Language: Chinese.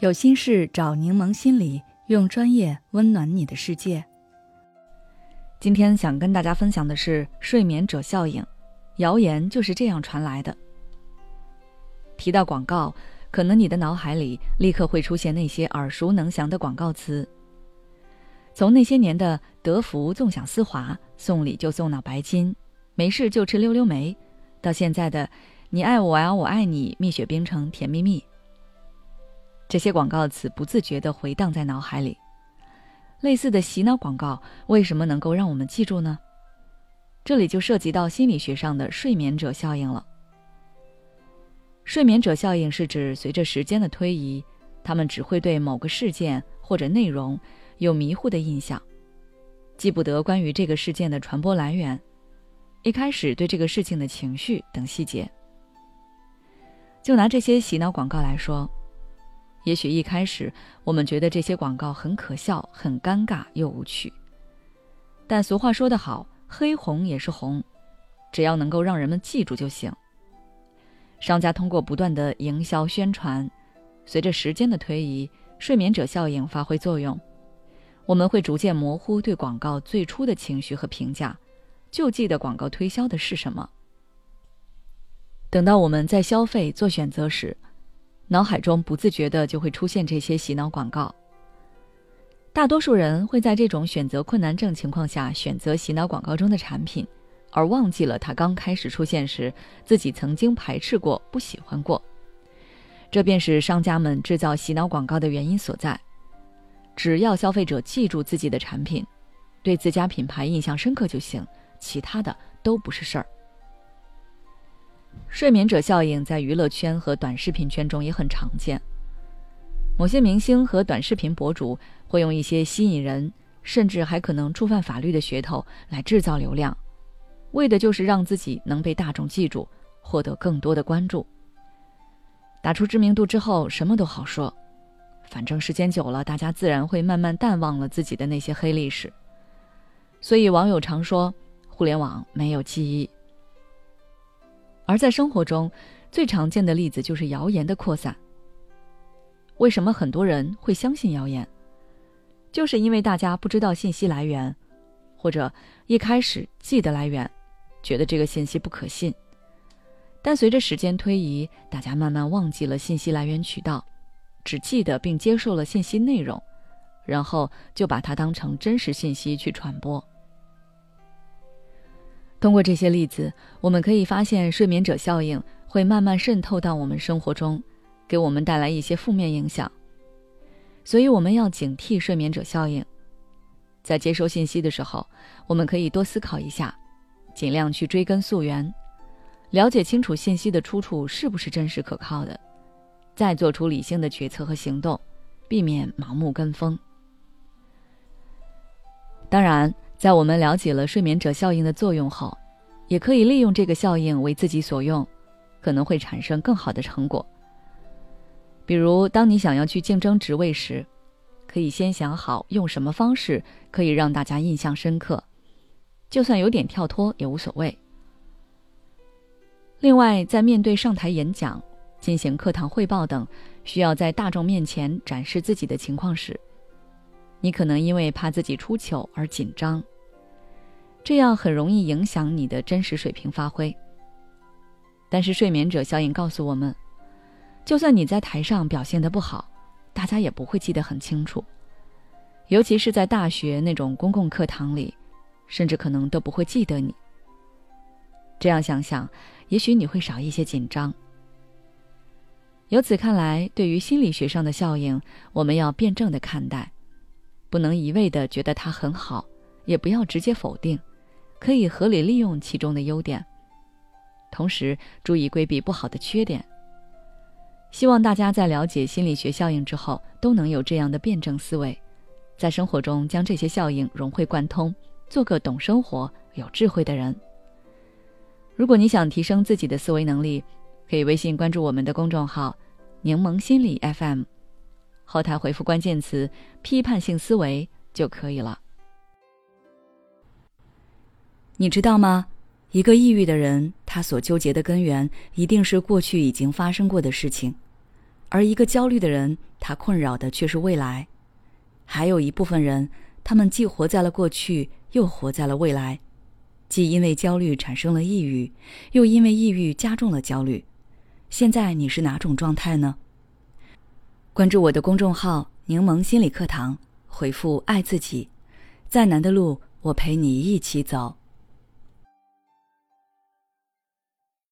有心事找柠檬心理，用专业温暖你的世界。今天想跟大家分享的是睡眠者效应，谣言就是这样传来的。提到广告，可能你的脑海里立刻会出现那些耳熟能详的广告词，从那些年的德芙纵享丝滑，送礼就送脑白金，没事就吃溜溜梅，到现在的你爱我呀，我爱你，蜜雪冰城甜蜜蜜。这些广告词不自觉地回荡在脑海里。类似的洗脑广告为什么能够让我们记住呢？这里就涉及到心理学上的睡眠者效应了。睡眠者效应是指随着时间的推移，他们只会对某个事件或者内容有迷糊的印象，记不得关于这个事件的传播来源，一开始对这个事情的情绪等细节。就拿这些洗脑广告来说。也许一开始我们觉得这些广告很可笑、很尴尬又无趣。但俗话说得好，“黑红也是红”，只要能够让人们记住就行。商家通过不断的营销宣传，随着时间的推移，睡眠者效应发挥作用，我们会逐渐模糊对广告最初的情绪和评价，就记得广告推销的是什么。等到我们在消费做选择时，脑海中不自觉的就会出现这些洗脑广告。大多数人会在这种选择困难症情况下选择洗脑广告中的产品，而忘记了它刚开始出现时自己曾经排斥过、不喜欢过。这便是商家们制造洗脑广告的原因所在。只要消费者记住自己的产品，对自家品牌印象深刻就行，其他的都不是事儿。睡眠者效应在娱乐圈和短视频圈中也很常见。某些明星和短视频博主会用一些吸引人，甚至还可能触犯法律的噱头来制造流量，为的就是让自己能被大众记住，获得更多的关注。打出知名度之后，什么都好说，反正时间久了，大家自然会慢慢淡忘了自己的那些黑历史。所以网友常说，互联网没有记忆。而在生活中，最常见的例子就是谣言的扩散。为什么很多人会相信谣言？就是因为大家不知道信息来源，或者一开始记得来源，觉得这个信息不可信。但随着时间推移，大家慢慢忘记了信息来源渠道，只记得并接受了信息内容，然后就把它当成真实信息去传播。通过这些例子，我们可以发现，睡眠者效应会慢慢渗透到我们生活中，给我们带来一些负面影响。所以，我们要警惕睡眠者效应。在接收信息的时候，我们可以多思考一下，尽量去追根溯源，了解清楚信息的出处是不是真实可靠的，再做出理性的决策和行动，避免盲目跟风。当然。在我们了解了睡眠者效应的作用后，也可以利用这个效应为自己所用，可能会产生更好的成果。比如，当你想要去竞争职位时，可以先想好用什么方式可以让大家印象深刻，就算有点跳脱也无所谓。另外，在面对上台演讲、进行课堂汇报等需要在大众面前展示自己的情况时，你可能因为怕自己出糗而紧张。这样很容易影响你的真实水平发挥。但是睡眠者效应告诉我们，就算你在台上表现的不好，大家也不会记得很清楚。尤其是在大学那种公共课堂里，甚至可能都不会记得你。这样想想，也许你会少一些紧张。由此看来，对于心理学上的效应，我们要辩证的看待，不能一味的觉得它很好，也不要直接否定。可以合理利用其中的优点，同时注意规避不好的缺点。希望大家在了解心理学效应之后，都能有这样的辩证思维，在生活中将这些效应融会贯通，做个懂生活、有智慧的人。如果你想提升自己的思维能力，可以微信关注我们的公众号“柠檬心理 FM”，后台回复关键词“批判性思维”就可以了。你知道吗？一个抑郁的人，他所纠结的根源一定是过去已经发生过的事情，而一个焦虑的人，他困扰的却是未来。还有一部分人，他们既活在了过去，又活在了未来，既因为焦虑产生了抑郁，又因为抑郁加重了焦虑。现在你是哪种状态呢？关注我的公众号“柠檬心理课堂”，回复“爱自己”，再难的路我陪你一起走。